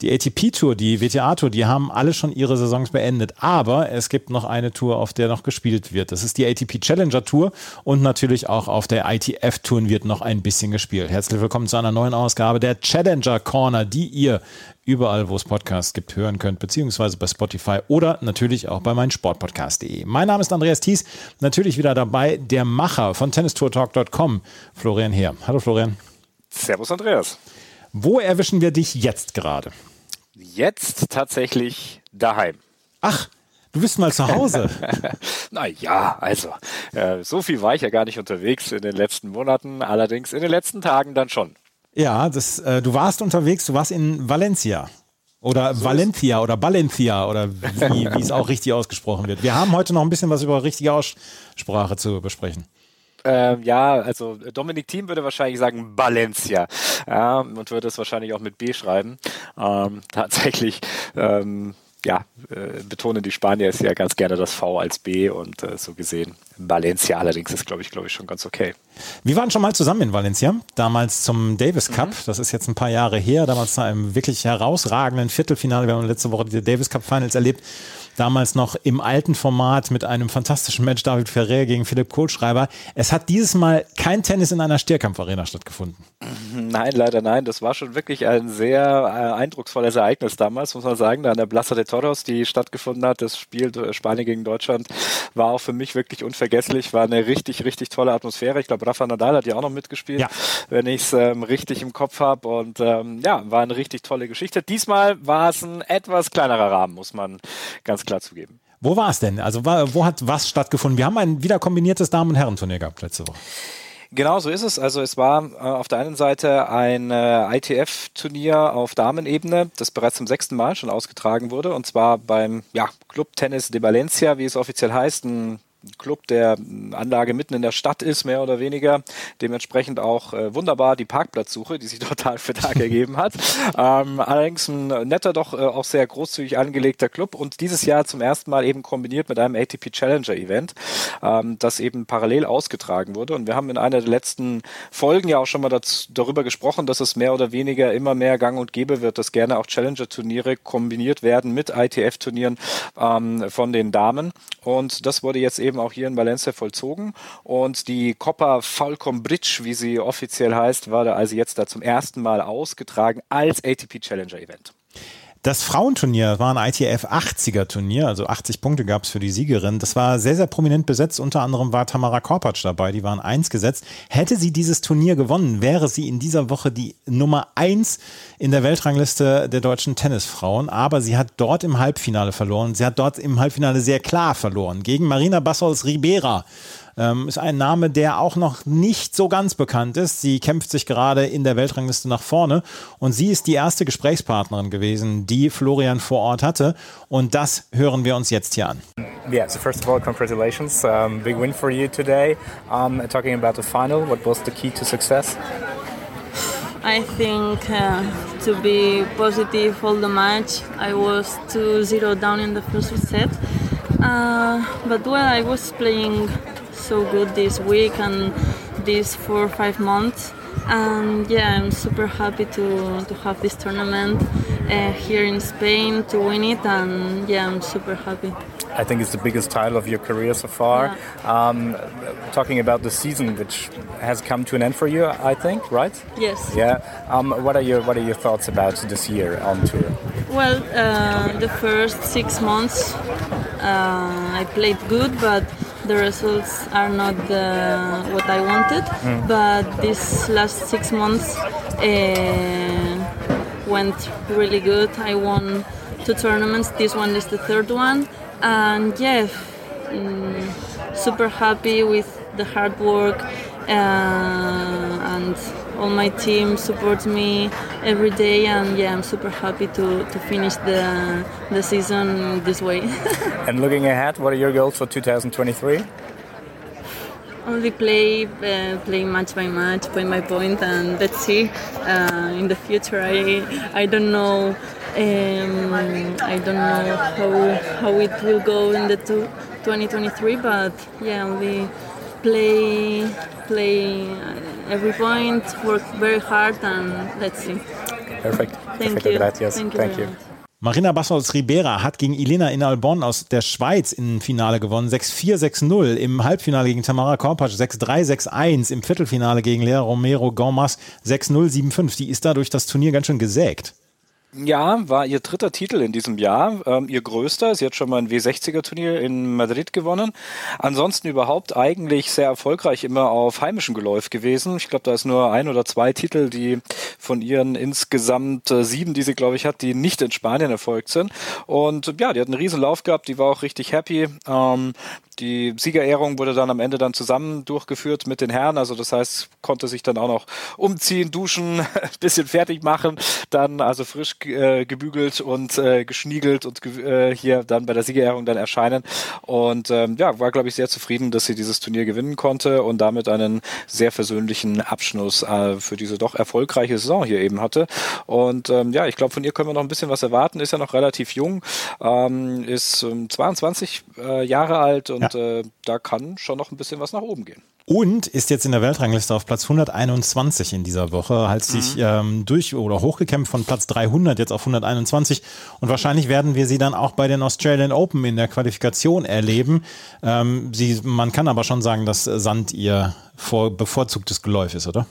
Die ATP-Tour, die WTA-Tour, die haben alle schon ihre Saisons beendet. Aber es gibt noch eine Tour, auf der noch gespielt wird. Das ist die ATP Challenger Tour und natürlich auch auf der ITF-Tour wird noch ein bisschen gespielt. Herzlich willkommen zu einer neuen Ausgabe der Challenger Corner, die ihr überall, wo es Podcasts gibt, hören könnt, beziehungsweise bei Spotify oder natürlich auch bei meinsportpodcast.de. Mein Name ist Andreas Thies, natürlich wieder dabei der Macher von tennistourtalk.com, Florian Heer. Hallo Florian. Servus Andreas. Wo erwischen wir dich jetzt gerade? Jetzt tatsächlich daheim. Ach, du bist mal zu Hause. naja, also, äh, so viel war ich ja gar nicht unterwegs in den letzten Monaten, allerdings in den letzten Tagen dann schon. Ja, das, äh, du warst unterwegs, du warst in Valencia. Oder so Valencia oder Valencia oder wie, wie es auch richtig ausgesprochen wird. Wir haben heute noch ein bisschen was über richtige Aussprache zu besprechen. Ähm, ja, also Dominik Thiem würde wahrscheinlich sagen Valencia ja, und würde es wahrscheinlich auch mit B schreiben. Ähm, tatsächlich ähm, ja, äh, betonen die Spanier es ja ganz gerne das V als B und äh, so gesehen Valencia allerdings ist, glaube ich, glaube ich, schon ganz okay. Wir waren schon mal zusammen in Valencia, damals zum Davis Cup. Mhm. Das ist jetzt ein paar Jahre her, damals zu einem wirklich herausragenden Viertelfinale. Wir haben letzte Woche die Davis Cup Finals erlebt damals noch im alten Format mit einem fantastischen Match David Ferrer gegen Philipp Kohlschreiber. Es hat dieses Mal kein Tennis in einer Stierkampfarena stattgefunden. Nein, leider nein. Das war schon wirklich ein sehr äh, eindrucksvolles Ereignis damals, muss man sagen, da an der Plaza de Toros, die stattgefunden hat. Das Spiel äh, Spanien gegen Deutschland war auch für mich wirklich unvergesslich. War eine richtig, richtig tolle Atmosphäre. Ich glaube, Rafa Nadal hat ja auch noch mitgespielt, ja. wenn ich es ähm, richtig im Kopf habe. Und ähm, ja, war eine richtig tolle Geschichte. Diesmal war es ein etwas kleinerer Rahmen, muss man ganz klar zugeben. Wo war es denn? Also wo hat was stattgefunden? Wir haben ein wieder kombiniertes Damen- und Herrenturnier gehabt letzte Woche. Genau, so ist es. Also es war äh, auf der einen Seite ein äh, ITF-Turnier auf Damenebene, das bereits zum sechsten Mal schon ausgetragen wurde, und zwar beim ja, Club Tennis de Valencia, wie es offiziell heißt, ein Club, der Anlage mitten in der Stadt ist, mehr oder weniger. Dementsprechend auch äh, wunderbar die Parkplatzsuche, die sich total für Tag ergeben hat. Ähm, allerdings ein netter, doch äh, auch sehr großzügig angelegter Club und dieses Jahr zum ersten Mal eben kombiniert mit einem ATP Challenger Event, ähm, das eben parallel ausgetragen wurde. Und wir haben in einer der letzten Folgen ja auch schon mal dazu, darüber gesprochen, dass es mehr oder weniger immer mehr gang und gäbe wird, dass gerne auch Challenger-Turniere kombiniert werden mit ITF-Turnieren ähm, von den Damen. Und das wurde jetzt eben eben auch hier in Valencia vollzogen. Und die Copa Falcon Bridge, wie sie offiziell heißt, war da also jetzt da zum ersten Mal ausgetragen als ATP Challenger Event. Das Frauenturnier war ein ITF 80er Turnier, also 80 Punkte gab es für die Siegerin. Das war sehr, sehr prominent besetzt. Unter anderem war Tamara Korpatsch dabei, die waren eins gesetzt. Hätte sie dieses Turnier gewonnen, wäre sie in dieser Woche die Nummer eins in der Weltrangliste der deutschen Tennisfrauen. Aber sie hat dort im Halbfinale verloren. Sie hat dort im Halbfinale sehr klar verloren gegen Marina Bassos Ribera. Ähm, ist ein Name, der auch noch nicht so ganz bekannt ist. Sie kämpft sich gerade in der Weltrangliste nach vorne und sie ist die erste Gesprächspartnerin gewesen, die Florian vor Ort hatte. Und das hören wir uns jetzt hier an. Yeah, so first of all, congratulations. Um, big win for you today. Um, talking about the final, what was the key to success? I think uh, to be positive all the match. I was 2-0 down in the first set. Uh, but well, I was playing so good this week and these four or five months. And yeah, I'm super happy to, to have this tournament uh, here in Spain to win it. And yeah, I'm super happy. I think it's the biggest title of your career so far. Yeah. Um, talking about the season, which has come to an end for you, I think, right? Yes. Yeah. Um, what are your What are your thoughts about this year on tour? Well, uh, the first six months uh, I played good, but the results are not the, what I wanted. Mm. But this last six months uh, went really good. I won two tournaments. This one is the third one, and yeah, mm, super happy with the hard work uh, and all my team supports me every day and yeah i'm super happy to, to finish the, the season this way. And looking ahead what are your goals for 2023 only play uh, play match by match point by point and let's see. Uh, in the future i i don't know Um, I don't know how, how it will go in the two, 2023, but yeah, only play play every point, work very hard, and let's see. Perfect. Thank Perfecto, you. gracias. Thank you. Thank you. Marina Bassos Ribera hat gegen Elena Inalbon aus der Schweiz im Finale gewonnen. 6-4, 6-0. Im Halbfinale gegen Tamara Korpatsch 6-3, 6-1. Im Viertelfinale gegen Lea Romero Gomas 6-0, 7-5. Die ist dadurch das Turnier ganz schön gesägt. Ja, war ihr dritter Titel in diesem Jahr, ähm, ihr größter. Sie hat schon mal ein W60er-Turnier in Madrid gewonnen. Ansonsten überhaupt eigentlich sehr erfolgreich immer auf heimischem Geläuf gewesen. Ich glaube, da ist nur ein oder zwei Titel, die von ihren insgesamt äh, sieben, die sie, glaube ich, hat, die nicht in Spanien erfolgt sind. Und ja, die hat einen riesen Lauf gehabt, die war auch richtig happy. Ähm, die Siegerehrung wurde dann am Ende dann zusammen durchgeführt mit den Herren. Also das heißt, konnte sich dann auch noch umziehen, duschen, bisschen fertig machen, dann also frisch äh, gebügelt und äh, geschniegelt und äh, hier dann bei der Siegerehrung dann erscheinen. Und ähm, ja, war glaube ich sehr zufrieden, dass sie dieses Turnier gewinnen konnte und damit einen sehr versöhnlichen Abschluss äh, für diese doch erfolgreiche Saison hier eben hatte. Und ähm, ja, ich glaube, von ihr können wir noch ein bisschen was erwarten. Ist ja noch relativ jung, ähm, ist ähm, 22 äh, Jahre alt und äh, da kann schon noch ein bisschen was nach oben gehen. Und ist jetzt in der Weltrangliste auf Platz 121 in dieser Woche, hat sich ähm, durch oder hochgekämpft von Platz 300 jetzt auf 121 und wahrscheinlich werden wir sie dann auch bei den Australian Open in der Qualifikation erleben. Ähm, sie, man kann aber schon sagen, dass Sand ihr vor, bevorzugtes Geläuf ist, oder?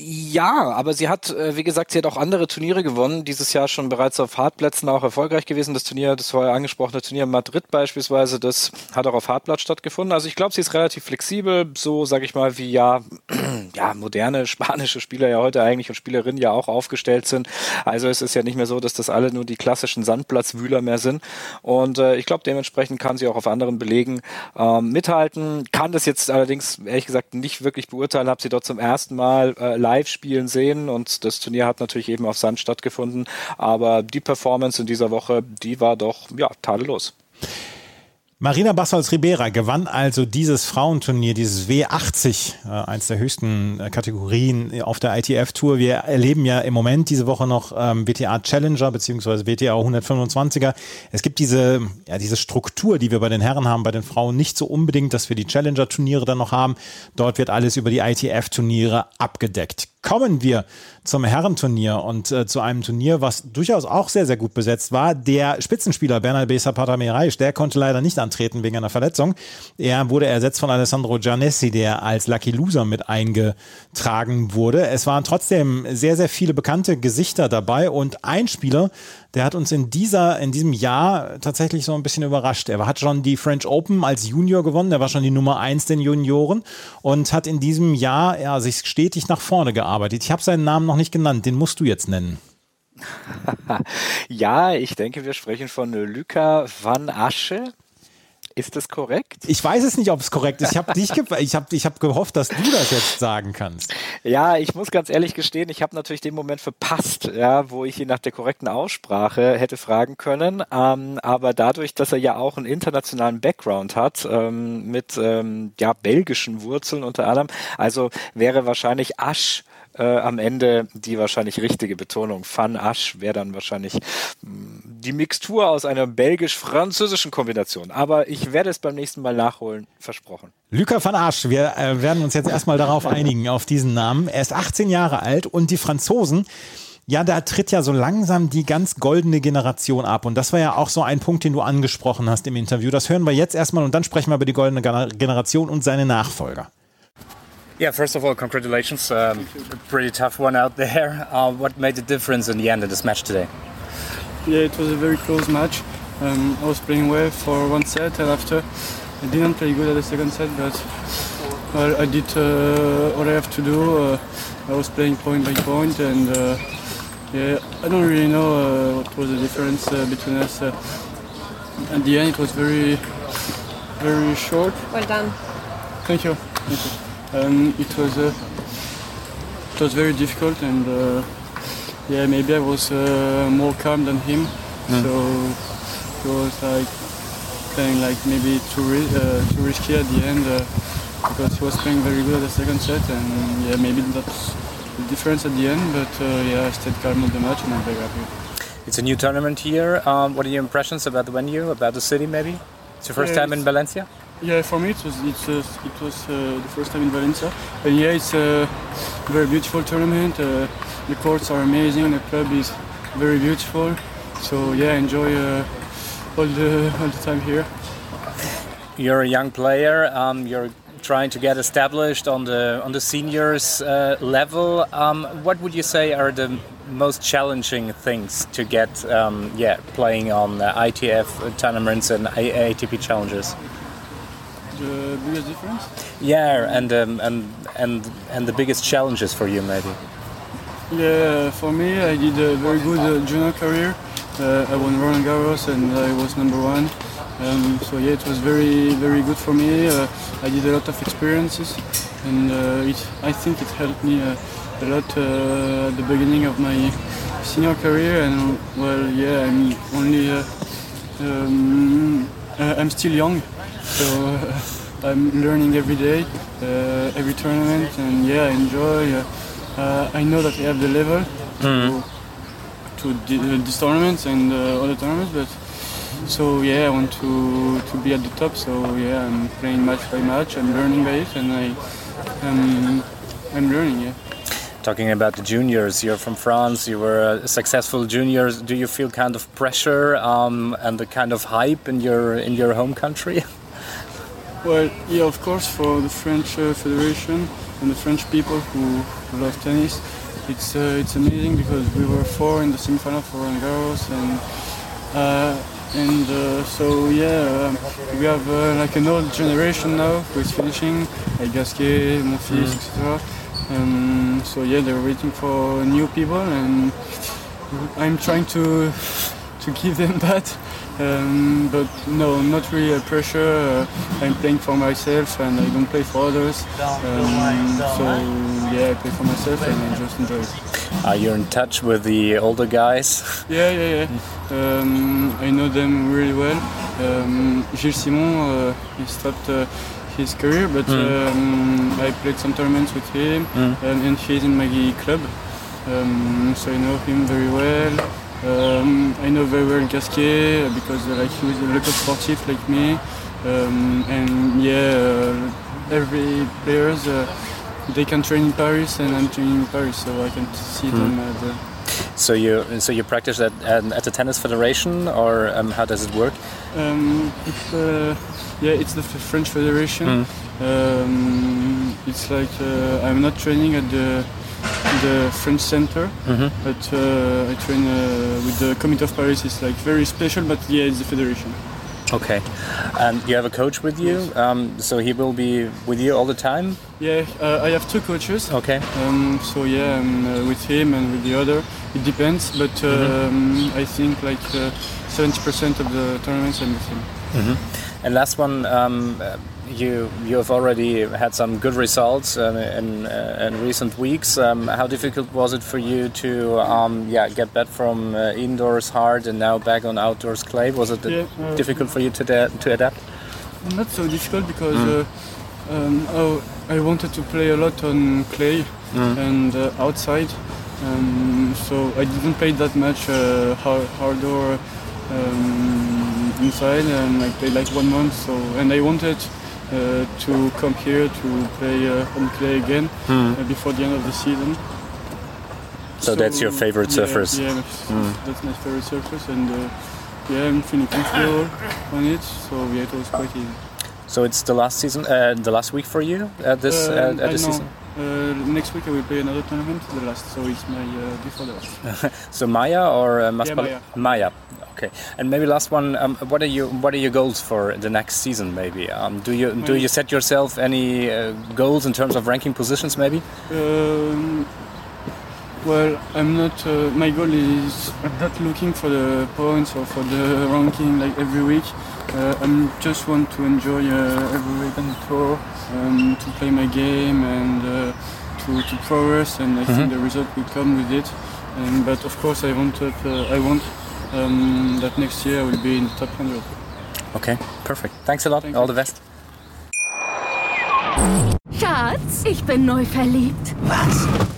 Ja, aber sie hat, äh, wie gesagt, sie hat auch andere Turniere gewonnen. Dieses Jahr schon bereits auf Hartplätzen auch erfolgreich gewesen. Das Turnier, das vorher angesprochene Turnier in Madrid beispielsweise, das hat auch auf Hartplatz stattgefunden. Also ich glaube, sie ist relativ flexibel, so sage ich mal, wie ja, ja moderne spanische Spieler ja heute eigentlich und Spielerinnen ja auch aufgestellt sind. Also es ist ja nicht mehr so, dass das alle nur die klassischen Sandplatzwühler mehr sind. Und äh, ich glaube, dementsprechend kann sie auch auf anderen Belegen ähm, mithalten. Kann das jetzt allerdings ehrlich gesagt nicht wirklich beurteilen. Habe sie dort zum ersten Mal äh, live spielen sehen und das Turnier hat natürlich eben auf Sand stattgefunden. Aber die Performance in dieser Woche, die war doch ja tadellos. Marina Bassols Ribera gewann also dieses Frauenturnier, dieses W80, äh, eins der höchsten äh, Kategorien auf der ITF-Tour. Wir erleben ja im Moment diese Woche noch ähm, WTA Challenger beziehungsweise WTA 125er. Es gibt diese, ja, diese Struktur, die wir bei den Herren haben, bei den Frauen nicht so unbedingt, dass wir die Challenger-Turniere dann noch haben. Dort wird alles über die ITF-Turniere abgedeckt. Kommen wir zum Herrenturnier und äh, zu einem Turnier, was durchaus auch sehr, sehr gut besetzt war. Der Spitzenspieler Bernal Besa Patamerais, der konnte leider nicht antreten wegen einer Verletzung. Er wurde ersetzt von Alessandro Giannessi, der als Lucky Loser mit eingetragen wurde. Es waren trotzdem sehr, sehr viele bekannte Gesichter dabei und ein Spieler, der hat uns in dieser, in diesem Jahr tatsächlich so ein bisschen überrascht. Er hat schon die French Open als Junior gewonnen, er war schon die Nummer eins den Junioren und hat in diesem Jahr ja, sich stetig nach vorne gearbeitet. Ich habe seinen Namen noch nicht genannt, den musst du jetzt nennen. ja, ich denke, wir sprechen von Luca van Asche. Ist das korrekt? Ich weiß es nicht, ob es korrekt ist. Ich habe dich, ich habe, ich habe gehofft, dass du das jetzt sagen kannst. Ja, ich muss ganz ehrlich gestehen, ich habe natürlich den Moment verpasst, ja, wo ich ihn nach der korrekten Aussprache hätte fragen können. Ähm, aber dadurch, dass er ja auch einen internationalen Background hat ähm, mit ähm, ja belgischen Wurzeln unter anderem, also wäre wahrscheinlich Asch äh, am Ende die wahrscheinlich richtige Betonung. Van Asch wäre dann wahrscheinlich mh, die Mixtur aus einer belgisch-französischen Kombination. Aber ich werde es beim nächsten Mal nachholen, versprochen. Luca van Asch, wir äh, werden uns jetzt erstmal darauf einigen, auf diesen Namen. Er ist 18 Jahre alt und die Franzosen, ja, da tritt ja so langsam die ganz goldene Generation ab. Und das war ja auch so ein Punkt, den du angesprochen hast im Interview. Das hören wir jetzt erstmal und dann sprechen wir über die goldene Generation und seine Nachfolger. Yeah, first of all, congratulations. Um, pretty tough one out there. Uh, what made the difference in the end of this match today? Yeah, it was a very close match. Um, I was playing well for one set, and after I didn't play good at the second set, but well, I did uh, what I have to do. Uh, I was playing point by point, and uh, yeah, I don't really know uh, what was the difference uh, between us. Uh, at the end, it was very, very short. Well done. Thank you. Thank you. Um, it was uh, it was very difficult, and uh, yeah, maybe I was uh, more calm than him, so it was like playing like maybe too ri- uh, too risky at the end uh, because he was playing very good at the second set, and yeah, maybe that's the difference at the end. But uh, yeah, I stayed calm at the match, and I'm very happy. It's a new tournament here. Um, what are your impressions about the venue, about the city? Maybe it's your first Yeah, time in Valencia. Yeah, for me it was it's, uh, it was uh, the first time in Valencia, and yeah, it's a very beautiful tournament. Uh, the courts are amazing. The club is very beautiful. So yeah, enjoy uh, all the all the time here. You're a young player. Um, you're trying to get established on the on the seniors uh, level. Um, what would you say are the most challenging things to get? Um, yeah, playing on uh, ITF tournaments and ATP challenges. The biggest difference? Yeah, and um, and and and the biggest challenges for you maybe. Yeah, for me, I did a very good uh, junior career. Uh, I won Roland Garros and I was number one. Um, so yeah, it was very, very good for me. Uh, I did a lot of experiences, and uh, it, I think it helped me uh, a lot uh, at the beginning of my senior career. And well, yeah, I'm only, uh, um, I'm still young, so uh, I'm learning every day, uh, every tournament, and yeah, I enjoy. Uh, uh, I know that I have the level to, to di- uh, these tournaments and uh, other tournaments, but so yeah, I want to to be at the top. So yeah, I'm playing match by match. I'm learning by it, and I um, I'm learning. Yeah. Talking about the juniors, you're from France. You were a successful junior. Do you feel kind of pressure um, and the kind of hype in your in your home country? Well, yeah, of course, for the French uh, Federation and the French people who, love tennis, it's uh, it's amazing because we were four in the semifinal for Roland Garros, and uh, and uh, so yeah, we have uh, like an old generation now who is finishing, like Gasquet, Monfils, etc. Um, so yeah, they're waiting for new people, and I'm trying to to give them that. Um, but no, not really a pressure. Uh, I'm playing for myself and I don't play for others. Um, so yeah, I play for myself and I just enjoy it. Are you in touch with the older guys? Yeah, yeah, yeah. Um, I know them really well. Um, Gilles Simon, uh, he stopped uh, his career, but um, I played some tournaments with him, um, and he's in my club, um, so I know him very well. Um, I know very well Gasquet uh, because uh, like he was a local sportive like me, um, and yeah, uh, every players uh, they can train in Paris, and I'm training in Paris, so I can see them. Uh, the, So you so you practice at at, at the tennis federation, or um, how does it work? Um, it's, uh, yeah, it's the French Federation. Um, it's like uh, I'm not training at the the French center, but uh, I train uh, with the Committee of Paris. It's like very special, but yeah, it's the federation. Okay, and you have a coach with you, um, so he will be with you all the time. Yeah, uh, I have two coaches. Okay. Um, so yeah, I'm uh, with him and with the other. It depends, but um, I think like uh, 70% of the tournaments I'm with him. And last one, um, uh, you you have already had some good results uh, in, uh, in recent weeks. Um, how difficult was it for you to um, yeah get back from uh, indoors hard and now back on outdoors clay? Was it Yeah, uh, difficult for you to to adapt? Not so difficult because uh, um, oh, I wanted to play a lot on clay and uh, outside, um, so I didn't play that much uh, hard, or um, inside, and I played like one month. So and I wanted to come here to play uh, on clay again uh, before the end of the season. So that's your favorite yeah, surface? Yeah, that's- that's my favorite surface, and uh, yeah, I'm feeling comfortable on it. So yeah, it was quite easy. So it's the last season, uh, the last week for you at this Uh, uh, I at this season. Uh, next week I will play another tournament, the last, so it's my uh, before the last. So Maya or uh, Maspal- Maya. Maya. Okay. And maybe last one. Um, what are you What are your goals for the next season? Maybe. Um, do you do you set yourself any uh, goals in terms of ranking positions? Maybe. Um, well, I'm not. Uh, my goal is I'm not looking for the points or for the ranking like every week. Uh, I'm just want to enjoy uh, every week on the tour, um, to play my game and uh, to, to progress. And I think the result will come with it. And, but of course, I wanted. Uh, I want um, that next year I will be in the top 100. Okay. Perfect. Thanks a lot. Thank All you. the best. Schatz, ich bin neu verliebt. Was?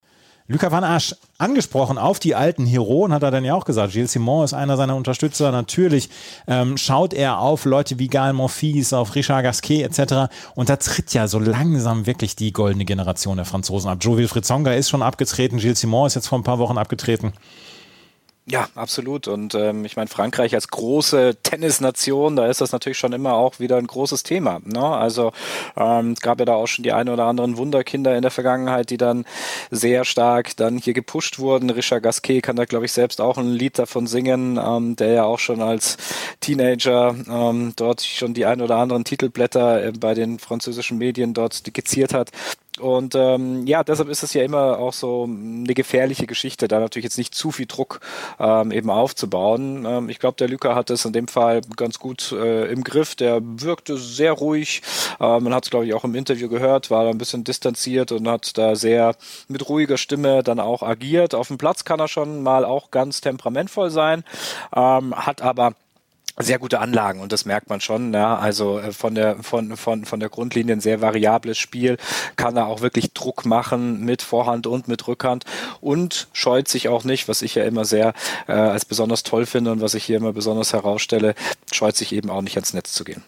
Luca van Asch angesprochen auf die alten Heroen, hat er dann ja auch gesagt. Gilles Simon ist einer seiner Unterstützer. Natürlich ähm, schaut er auf Leute wie Gal Monfils, auf Richard Gasquet etc. Und da tritt ja so langsam wirklich die goldene Generation der Franzosen ab. Joe Wilfried Songa ist schon abgetreten, Gilles Simon ist jetzt vor ein paar Wochen abgetreten. Ja, absolut. Und ähm, ich meine, Frankreich als große Tennisnation, da ist das natürlich schon immer auch wieder ein großes Thema. Ne? Also ähm, es gab ja da auch schon die ein oder anderen Wunderkinder in der Vergangenheit, die dann sehr stark dann hier gepusht wurden. Richard Gasquet kann da, glaube ich, selbst auch ein Lied davon singen, ähm, der ja auch schon als Teenager ähm, dort schon die ein oder anderen Titelblätter äh, bei den französischen Medien dort skizziert hat. Und ähm, ja, deshalb ist es ja immer auch so eine gefährliche Geschichte, da natürlich jetzt nicht zu viel Druck ähm, eben aufzubauen. Ähm, ich glaube, der Lücker hat es in dem Fall ganz gut äh, im Griff. Der wirkte sehr ruhig. Äh, man hat es, glaube ich, auch im Interview gehört, war da ein bisschen distanziert und hat da sehr mit ruhiger Stimme dann auch agiert. Auf dem Platz kann er schon mal auch ganz temperamentvoll sein, ähm, hat aber sehr gute Anlagen und das merkt man schon. Ja. Also äh, von der von von von der Grundlinie ein sehr variables Spiel, kann er auch wirklich Druck machen mit Vorhand und mit Rückhand und scheut sich auch nicht, was ich ja immer sehr äh, als besonders toll finde und was ich hier immer besonders herausstelle, scheut sich eben auch nicht ans Netz zu gehen.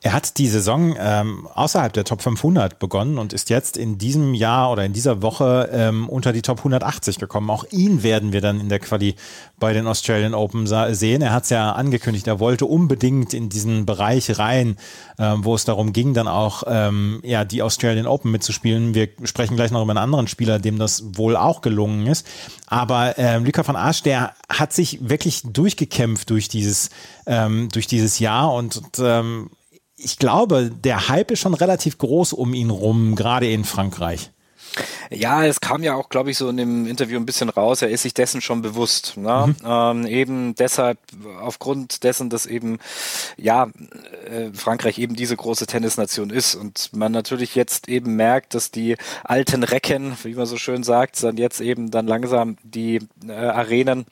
Er hat die Saison ähm, außerhalb der Top 500 begonnen und ist jetzt in diesem Jahr oder in dieser Woche ähm, unter die Top 180 gekommen. Auch ihn werden wir dann in der Quali bei den Australian Open sehen. Er hat es ja angekündigt, er wollte unbedingt in diesen Bereich rein, ähm, wo es darum ging, dann auch ähm, ja, die Australian Open mitzuspielen. Wir sprechen gleich noch über einen anderen Spieler, dem das wohl auch gelungen ist. Aber ähm, Luca van Arsch, der hat sich wirklich durchgekämpft durch dieses, ähm, durch dieses Jahr und, ähm, ich glaube, der Hype ist schon relativ groß um ihn rum, gerade in Frankreich. Ja, es kam ja auch, glaube ich, so in dem Interview ein bisschen raus, er ist sich dessen schon bewusst. Ne? Mhm. Ähm, eben deshalb, aufgrund dessen, dass eben, ja, äh, Frankreich eben diese große Tennisnation ist und man natürlich jetzt eben merkt, dass die alten Recken, wie man so schön sagt, dann jetzt eben dann langsam die äh, Arenen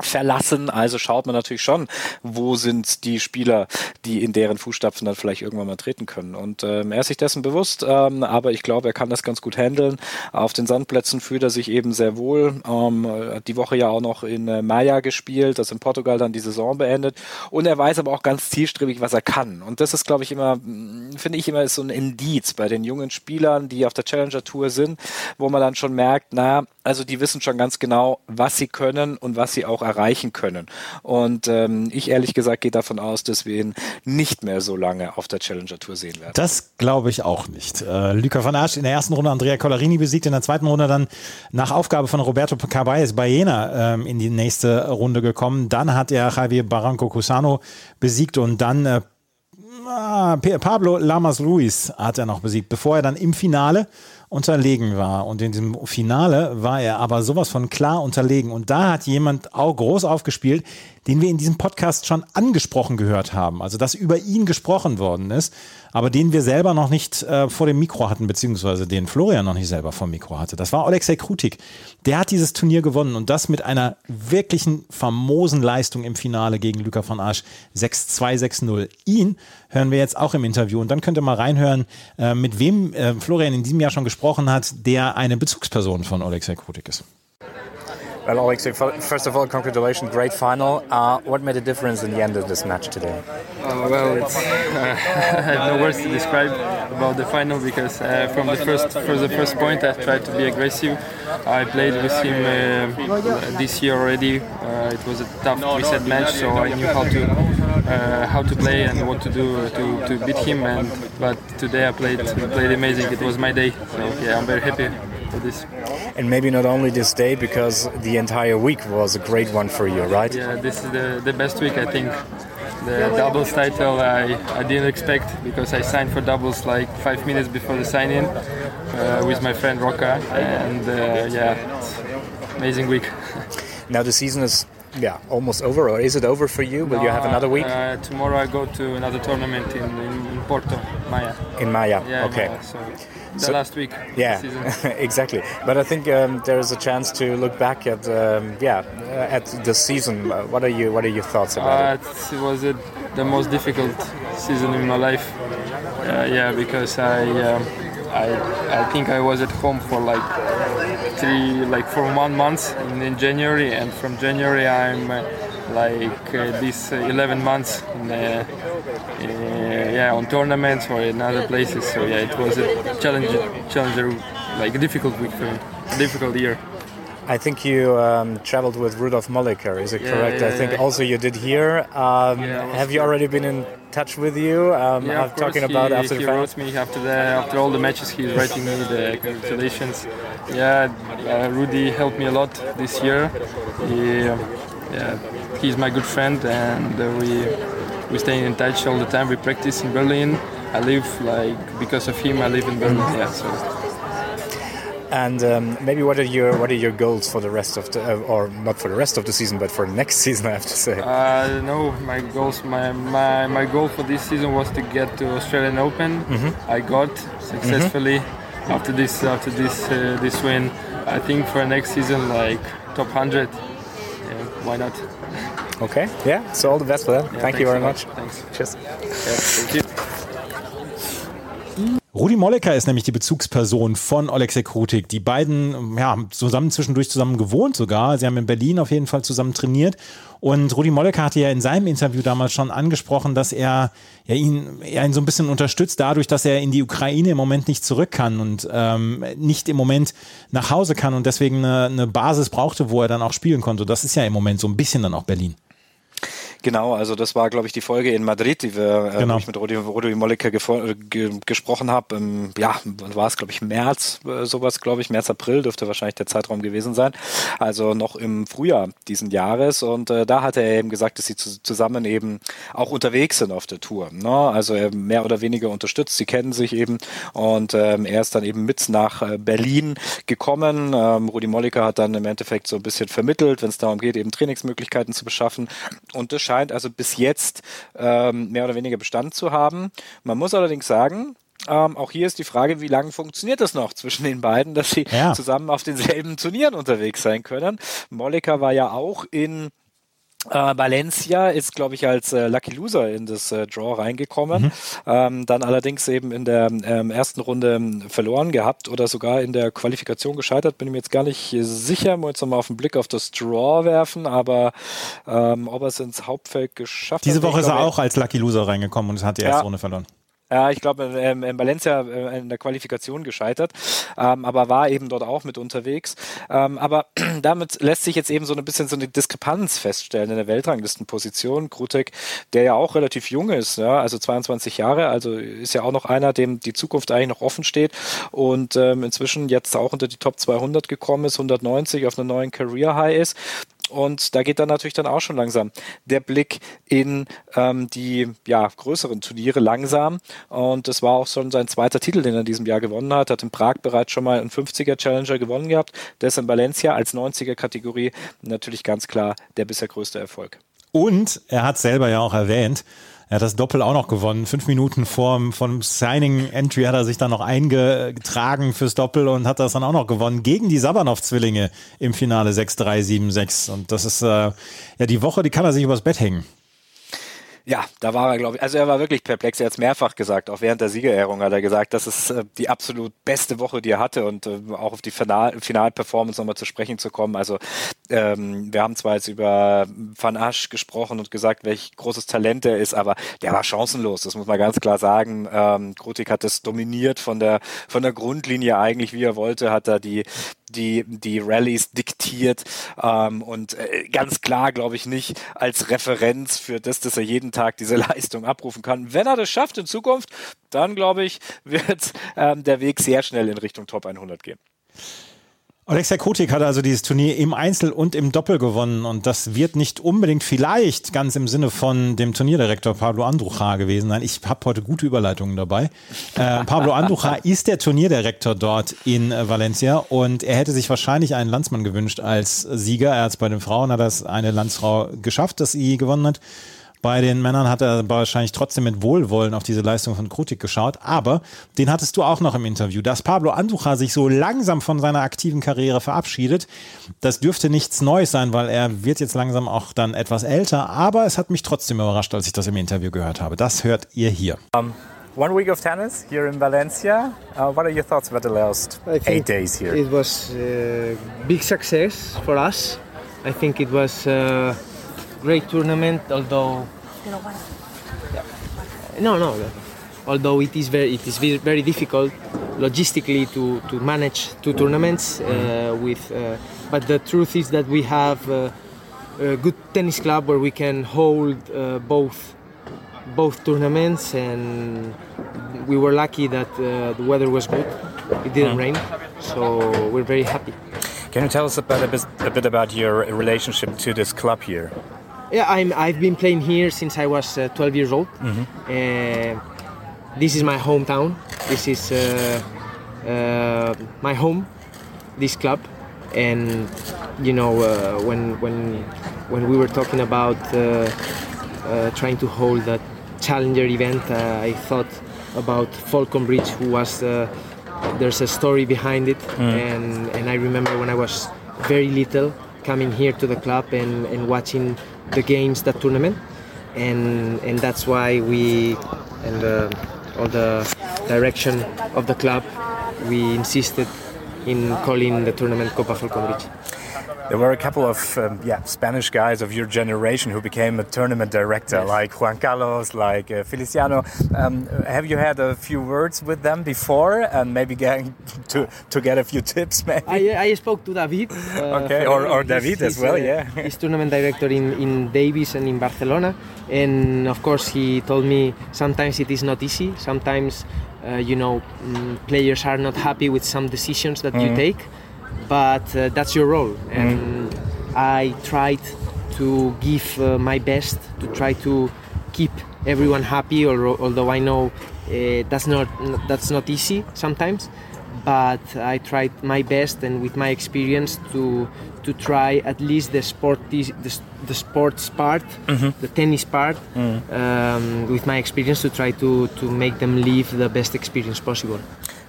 verlassen. Also schaut man natürlich schon, wo sind die Spieler, die in deren Fußstapfen dann vielleicht irgendwann mal treten können. Und ähm, er ist sich dessen bewusst, ähm, aber ich glaube, er kann das ganz gut handeln. Auf den Sandplätzen fühlt er sich eben sehr wohl. Ähm, die Woche ja auch noch in äh, Maya gespielt, das in Portugal dann die Saison beendet. Und er weiß aber auch ganz zielstrebig, was er kann. Und das ist, glaube ich, immer, finde ich immer, ist so ein Indiz bei den jungen Spielern, die auf der Challenger Tour sind, wo man dann schon merkt, na, also die wissen schon ganz genau, was sie können und was sie auch erreichen können. Und ähm, ich ehrlich gesagt gehe davon aus, dass wir ihn nicht mehr so lange auf der Challenger Tour sehen werden. Das glaube ich auch nicht. Äh, Luca van Asch in der ersten Runde Andrea Collarini besiegt, in der zweiten Runde dann nach Aufgabe von Roberto Caballes bei Jena ähm, in die nächste Runde gekommen. Dann hat er Javier Barranco Cusano besiegt und dann äh, ah, Pablo Lamas Ruiz hat er noch besiegt, bevor er dann im Finale unterlegen war. Und in diesem Finale war er aber sowas von klar unterlegen. Und da hat jemand auch groß aufgespielt, den wir in diesem Podcast schon angesprochen gehört haben. Also, dass über ihn gesprochen worden ist, aber den wir selber noch nicht äh, vor dem Mikro hatten, beziehungsweise den Florian noch nicht selber vor dem Mikro hatte. Das war Alexei Krutik. Der hat dieses Turnier gewonnen und das mit einer wirklichen famosen Leistung im Finale gegen Luca von Arsch 6-2, 6-0. Ihn hören wir jetzt auch im Interview und dann könnt ihr mal reinhören, äh, mit wem äh, Florian in diesem Jahr schon gesprochen hat, der eine Bezugsperson von Alexei Krutik ist. Well, Alexei, first of all, congratulations, great final. Uh, what made a difference in the end of this match today? Uh, well, uh, I have no words to describe about the final because uh, from the first for the first point, I tried to be aggressive. I played with him uh, this year already. Uh, it was a tough reset match, so I knew how to how to play and what to do to, to beat him. And but today I played played amazing. It was my day, so yeah, I'm very happy for this. And maybe not only this day, because the entire week was a great one for you, right? Yeah, this is the, the best week, I think. The doubles title I, I didn't expect because I signed for doubles like five minutes before the sign in uh, with my friend Roca, and uh, yeah, amazing week. now the season is yeah almost over, or is it over for you? Will no, you have another week? Uh, tomorrow I go to another tournament in, in Porto, Maya. In Maya, yeah, okay. Maya, so the So- last week. Yeah, the season. exactly. But I think um, there is a chance to look back at um, yeah uh, at the season. Uh, what are you What are your thoughts about Uh, it? it was uh the most difficult season in my life. Uh, yeah, because I, um, I I think I was at home for like three, like for one month in, in January, and from January I'm uh, like uh, these uh, 11 months in, uh, yeah on tournaments or in other places. So yeah, it was a challenge, challenger, like a difficult week for me, a difficult year. I think you um, traveled with Rudolf Molliker. Is it Yeah, correct? I think yeah. also you did here. Um, Yeah, have you already been in touch with you? Um, Yeah, I'm of talking he, about after he the wrote me after the after all the matches. He's writing me the congratulations. Yeah, uh, Rudy helped me a lot this year. He, uh, yeah, he's my good friend, and uh, we we stay in touch all the time. We practice in Berlin. I live like because of him. I live in Berlin. Yeah, so And um, maybe what are your what are your goals for the rest of the uh, or not for the rest of the season, but for next season? I have to say. uh, no, my goals, my, my my goal for this season was to get to Australian Open. I got successfully after this after this uh, this win. I think for next season, like top hundred. Yeah, why not? Okay. Yeah. So all the best for that. Yeah, Thank you very much. Thanks. Cheers. Yeah, thank you. Rudi Mollecker ist nämlich die Bezugsperson von Alexei Krutik. Die beiden ja, haben zusammen zwischendurch zusammen gewohnt sogar. Sie haben in Berlin auf jeden Fall zusammen trainiert. Und Rudi Mollecker hatte ja in seinem Interview damals schon angesprochen, dass er ja, ihn, er ihn so ein bisschen unterstützt dadurch, dass er in die Ukraine im Moment nicht zurück kann und ähm, nicht im Moment nach Hause kann und deswegen eine, eine Basis brauchte, wo er dann auch spielen konnte. Das ist ja im Moment so ein bisschen dann auch Berlin. Genau, also das war, glaube ich, die Folge in Madrid, die wir, äh, Genau. ich mit Rudi, Rudi Mollecker gefo- äh, ge gesprochen habe. Ähm, ja, war es, glaube ich, März, äh, sowas, glaube ich, März, April dürfte wahrscheinlich der Zeitraum gewesen sein. Also noch im Frühjahr diesen Jahres. Und äh, da hat er eben gesagt, dass sie zu zusammen eben auch unterwegs sind auf der Tour. Ne? Also er mehr oder weniger unterstützt, sie kennen sich eben. Und ähm, er ist dann eben mit nach äh, Berlin gekommen. Ähm, Rudi Molliker hat dann im Endeffekt so ein bisschen vermittelt, wenn es darum geht, eben Trainingsmöglichkeiten zu beschaffen. Und das scheint also bis jetzt ähm, mehr oder weniger Bestand zu haben. Man muss allerdings sagen, ähm, auch hier ist die Frage, wie lange funktioniert das noch zwischen den beiden, dass sie Ja. zusammen auf denselben Turnieren unterwegs sein können. Molliker war ja auch in äh, Valencia ist, glaube ich, als äh, Lucky Loser in das äh, Draw reingekommen. Ähm, dann allerdings eben in der ähm, ersten Runde ähm, verloren gehabt oder sogar in der Qualifikation gescheitert. Bin ich mir jetzt gar nicht sicher. Muss jetzt nochmal auf den Blick auf das Draw werfen, aber ähm, ob er es ins Hauptfeld geschafft Diese hat. Woche ich ist er auch als Lucky Loser reingekommen und hat die erste Ja. Runde verloren. Ja, ich glaube, ähm, in Valencia äh, in der Qualifikation gescheitert, ähm, aber war eben dort auch mit unterwegs. Ähm, aber damit lässt sich jetzt eben so ein bisschen so eine Diskrepanz feststellen in der Weltranglistenposition. Krutek, der ja auch relativ jung ist, ja, also 22 Jahre, also ist ja auch noch einer, dem die Zukunft eigentlich noch offen steht und ähm, inzwischen jetzt auch unter die Top 200 gekommen ist, 190 auf einem neuen Career High ist. Und da geht dann natürlich dann auch schon langsam der Blick in ähm, die ja, größeren Turniere langsam. Und das war auch schon sein zweiter Titel, den er in diesem Jahr gewonnen hat. Hat in Prag bereits schon mal einen 50er Challenger gewonnen gehabt. Der ist in Valencia als 90er Kategorie natürlich ganz klar der bisher größte Erfolg. Und er hat selber ja auch erwähnt, er hat das Doppel auch noch gewonnen. Fünf Minuten vor vom Signing Entry hat er sich dann noch eingetragen fürs Doppel und hat das dann auch noch gewonnen gegen die Sabanov-Zwillinge im Finale 6-3, 7-6. Und das ist äh, ja die Woche, die kann er sich übers Bett hängen. Ja, da war er, glaube ich, also er war wirklich perplex. Er hat es mehrfach gesagt, auch während der Siegerehrung hat er gesagt, das ist äh, die absolut beste Woche, die er hatte und äh, auch auf die Final Finalperformance nochmal zu sprechen zu kommen. Also ähm, wir haben zwar jetzt über Van Asch gesprochen und gesagt, welch großes Talent er ist, aber der war chancenlos, das muss man ganz klar sagen. Ähm, Krutik hat das dominiert von der, von der Grundlinie eigentlich, wie er wollte, hat er die die, die Rallyes diktiert ähm, und äh, ganz klar, glaube ich, nicht als Referenz für das, dass er jeden Tag diese Leistung abrufen kann. Wenn er das schafft in Zukunft, dann glaube ich, wird ähm, der Weg sehr schnell in Richtung Top 100 gehen. Alexia Kotik hat also dieses Turnier im Einzel und im Doppel gewonnen und das wird nicht unbedingt vielleicht ganz im Sinne von dem Turnierdirektor Pablo Andrucha gewesen sein. Ich habe heute gute Überleitungen dabei. Äh, Pablo Andrucha ist der Turnierdirektor dort in äh, Valencia und er hätte sich wahrscheinlich einen Landsmann gewünscht als Sieger. Er hat bei den Frauen hat das eine Landsfrau geschafft, dass sie gewonnen hat. Bei den Männern hat er wahrscheinlich trotzdem mit Wohlwollen auf diese Leistung von Krutik geschaut. Aber den hattest du auch noch im Interview. Dass Pablo Andujar sich so langsam von seiner aktiven Karriere verabschiedet, das dürfte nichts Neues sein, weil er wird jetzt langsam auch dann etwas älter. Aber es hat mich trotzdem überrascht, als ich das im Interview gehört habe. Das hört ihr hier. Um, one week of tennis here in Valencia. Uh, what are your thoughts about the last eight days here? It was a big success for us. I think it was a great tournament, although no, no. Although it is very, it is very difficult logistically to, to manage two tournaments uh, with, uh, but the truth is that we have uh, a good tennis club where we can hold uh, both both tournaments, and we were lucky that uh, the weather was good. It didn't rain, so we're very happy. Can you tell us about a bit, a bit about your relationship to this club here? Yeah, I'm, I've been playing here since I was uh, 12 years old. Mhm. Uh, this is my hometown. This is uh, uh, my home. This club, and you know uh, when when when we were talking about uh, uh, trying to hold that challenger event, uh, I thought about Falcon Bridge, who was uh, there's a story behind it, and and I remember when I was very little coming here to the club and, and watching the games, that tournament, and and that's why we and all the direction of the club we insisted in calling the tournament Copa Falcon Bridge. There were a couple of um, yeah Spanish guys of your generation who became a tournament director, like Juan Carlos, like uh, Feliciano. Um, have you had a few words with them before, and maybe getting to to get a few tips, maybe? I, I spoke to David. uh, Okay, or- or he's- David as he's, well, uh, yeah. He's tournament director in, in Davis and in Barcelona. And of course, he told me sometimes it is not easy. Sometimes, uh, you know, mm, players are not happy with some decisions that you Mhm. take, but uh, that's your role. And I tried to give uh, my best to try to keep everyone happy. Although, I know uh, that's not that's not easy sometimes, but I tried my best and with my experience to to try at least the sport the, the sports part, Mhm. the tennis part, Mm. um, with my experience to try to to make them live the best experience possible.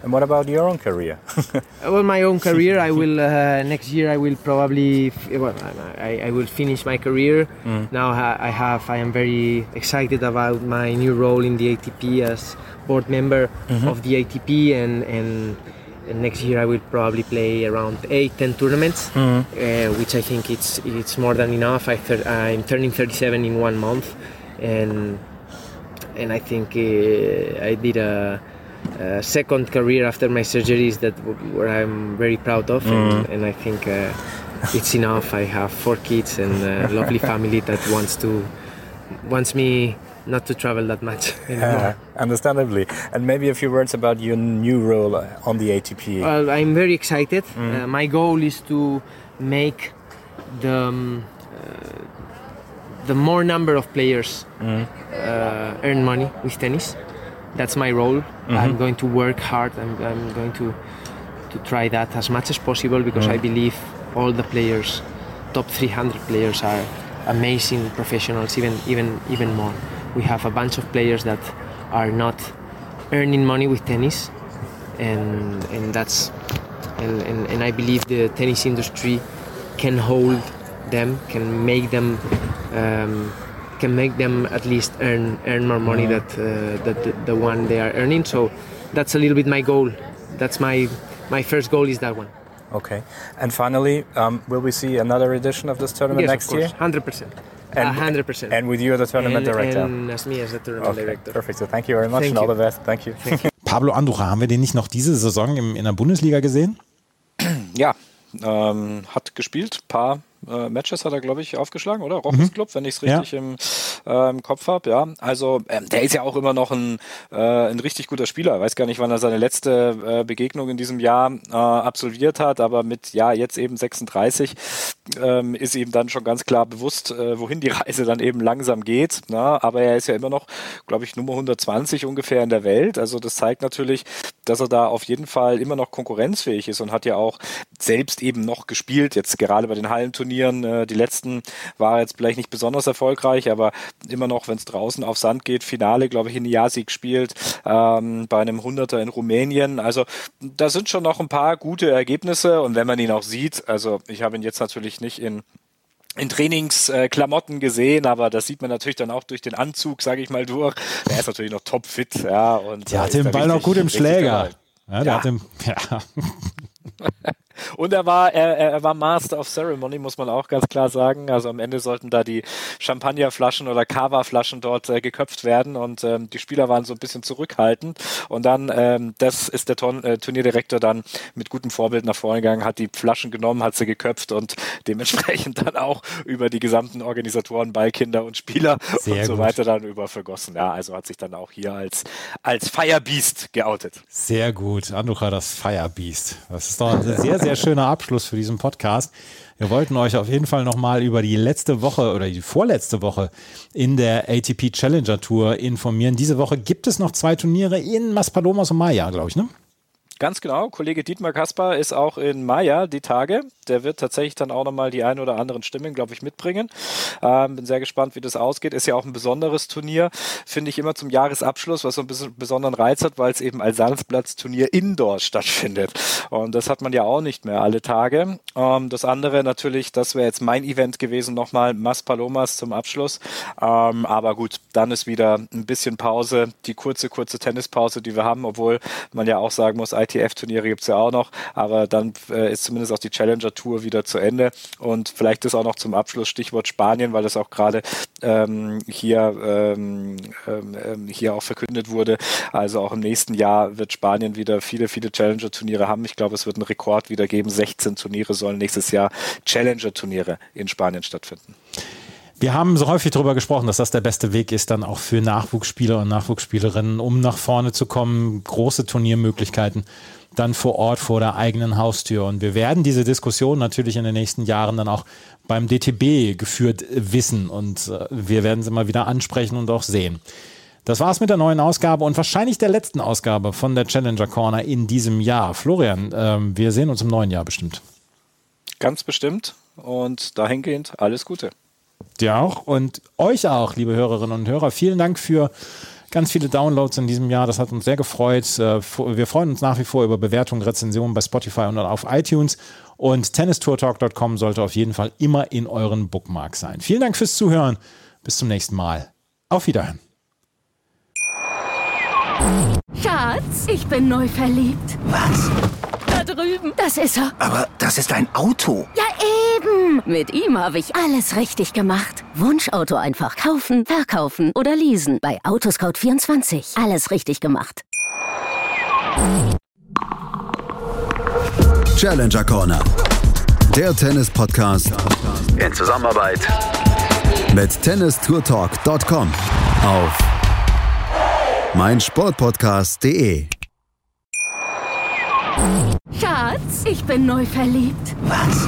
And what about your own career? Uh, Well, my own career, I will uh, next year. I will probably well, I, I will finish my career. Mm. Now I have. I am very excited about my new role in the ATP as board member Mhm. of the ATP, and, and and next year I will probably play around eight, ten tournaments, Mhm. uh, which I think it's it's more than enough. I thir- I'm turning 37 in one month, and and I think uh, I did a, a second career after my surgeries that where I'm very proud of, and, Mhm. and I think uh, it's enough. I have four kids and a lovely family that wants to wants me not to travel that much anymore. Uh, understandably. And maybe a few words about your new role uh, on the ATP. Well, I'm very excited. Mm. Uh, my goal is to make the um, uh, the more number of players Mm. uh, earn money with tennis. That's my role. Mhm. I'm going to work hard. I'm, I'm going to to try that as much as possible because I Mm. believe all the players, top 300 players, are amazing professionals. Even even even more. We have a bunch of players that are not earning money with tennis, and and that's and, and, and I believe the tennis industry can hold them, can make them, um, can make them at least earn earn more money that uh, that the, the one they are earning. So that's a little bit my goal. That's my my first goal is that one. Okay. And finally, um, will we see another edition of this tournament yes, next of course, year? hundred percent. And- hundred percent. And with you as the tournament and, director? And as me as the tournament Okay, director. perfect. So thank you very much Thank and all you. the best. Thank you. Pablo Andújar, haben wir den nicht noch diese Saison im, in der Bundesliga gesehen? Ja, ähm, hat gespielt. paar äh, Matches hat er, glaube ich, aufgeschlagen, oder? Rochus Club, wenn ich es richtig Ja. im äh, im Kopf habe. Ja, also ähm, der ist ja auch immer noch ein, äh, ein richtig guter Spieler. Ich weiß gar nicht, wann er seine letzte äh, Begegnung in diesem Jahr äh, absolviert hat, aber mit ja jetzt eben 36 ähm, ist ihm dann schon ganz klar bewusst, äh, wohin die Reise dann eben langsam geht. Na? Aber er ist ja immer noch, glaube ich, Nummer 120 ungefähr in der Welt. Also das zeigt natürlich, dass er da auf jeden Fall immer noch konkurrenzfähig ist und hat ja auch selbst eben noch gespielt. Jetzt gerade bei den Hallenturnieren, äh, die letzten war jetzt vielleicht nicht besonders erfolgreich, aber immer noch, wenn es draußen auf Sand geht, Finale, glaube ich, in Jasik spielt, ähm, bei einem Hunderter in Rumänien. Also da sind schon noch ein paar gute Ergebnisse und wenn man ihn auch sieht, also ich habe ihn jetzt natürlich nicht in in Trainingsklamotten gesehen, aber das sieht man natürlich dann auch durch den Anzug, sage ich mal, durch. Er ist natürlich noch topfit, ja. Und der hat den Ball noch gut im Schläger. Ja, der ja. hat den, ja. Und er war, er, er war Master of Ceremony, muss man auch ganz klar sagen. Also am Ende sollten da die Champagnerflaschen oder Cava-Flaschen dort äh, geköpft werden und ähm, die Spieler waren so ein bisschen zurückhaltend. Und dann, ähm, das ist der Ton, äh, Turnierdirektor dann mit gutem Vorbild nach vorne gegangen, hat die Flaschen genommen, hat sie geköpft und dementsprechend dann auch über die gesamten Organisatoren, Ballkinder und Spieler Sehr und so gut. weiter dann über vergossen. Ja, also hat sich dann auch hier als, als Firebeast geoutet. Sehr gut. Anducha, das Firebeast. Das ist doch ein sehr, sehr schöner Abschluss für diesen Podcast. Wir wollten euch auf jeden Fall nochmal über die letzte Woche oder die vorletzte Woche in der ATP Challenger Tour informieren. Diese Woche gibt es noch zwei Turniere in Maspalomas und Maya, glaube ich, ne? Ganz genau. Kollege Dietmar Kaspar ist auch in Maya die Tage. Der wird tatsächlich dann auch nochmal die ein oder anderen Stimmen, glaube ich, mitbringen. Ähm, bin sehr gespannt, wie das ausgeht. Ist ja auch ein besonderes Turnier, finde ich immer zum Jahresabschluss, was so ein bisschen besonderen Reiz hat, weil es eben als Salzplatz-Turnier indoor stattfindet. Und das hat man ja auch nicht mehr alle Tage. Ähm, das andere natürlich, das wäre jetzt mein Event gewesen, nochmal Mas Palomas zum Abschluss. Ähm, aber gut, dann ist wieder ein bisschen Pause, die kurze, kurze Tennispause, die wir haben, obwohl man ja auch sagen muss, ITF-Turniere gibt es ja auch noch, aber dann äh, ist zumindest auch die Challenger-Tour wieder zu Ende und vielleicht ist auch noch zum Abschluss Stichwort Spanien, weil das auch gerade ähm, hier, ähm, ähm, ähm, hier auch verkündet wurde. Also auch im nächsten Jahr wird Spanien wieder viele, viele Challenger-Turniere haben. Ich glaube, es wird einen Rekord wieder geben. 16 Turniere sollen nächstes Jahr Challenger-Turniere in Spanien stattfinden. Wir haben so häufig darüber gesprochen, dass das der beste Weg ist, dann auch für Nachwuchsspieler und Nachwuchsspielerinnen, um nach vorne zu kommen, große Turniermöglichkeiten dann vor Ort vor der eigenen Haustür. Und wir werden diese Diskussion natürlich in den nächsten Jahren dann auch beim DTB geführt wissen und äh, wir werden sie mal wieder ansprechen und auch sehen. Das war's mit der neuen Ausgabe und wahrscheinlich der letzten Ausgabe von der Challenger Corner in diesem Jahr. Florian, ähm, wir sehen uns im neuen Jahr bestimmt. Ganz bestimmt und dahingehend alles Gute. Dir auch und euch auch, liebe Hörerinnen und Hörer. Vielen Dank für ganz viele Downloads in diesem Jahr. Das hat uns sehr gefreut. Äh, wir freuen uns nach wie vor über Bewertungen, Rezensionen bei Spotify und auf iTunes. Und tennistourtalk.com sollte auf jeden Fall immer in euren Bookmarks sein. Vielen Dank fürs Zuhören. Bis zum nächsten Mal. Auf Wiederhören. Schatz, ich bin neu verliebt. Was? Da drüben. Das ist er. Aber das ist ein Auto. Ja, eben. Mit ihm habe ich alles richtig gemacht. Wunschauto einfach kaufen, verkaufen oder leasen. Bei Autoscout24. Alles richtig gemacht. Challenger Corner. Der Tennis-Podcast in Zusammenarbeit mit tennistourtalk.com auf meinsportpodcast.de. Schatz, ich bin neu verliebt. Was?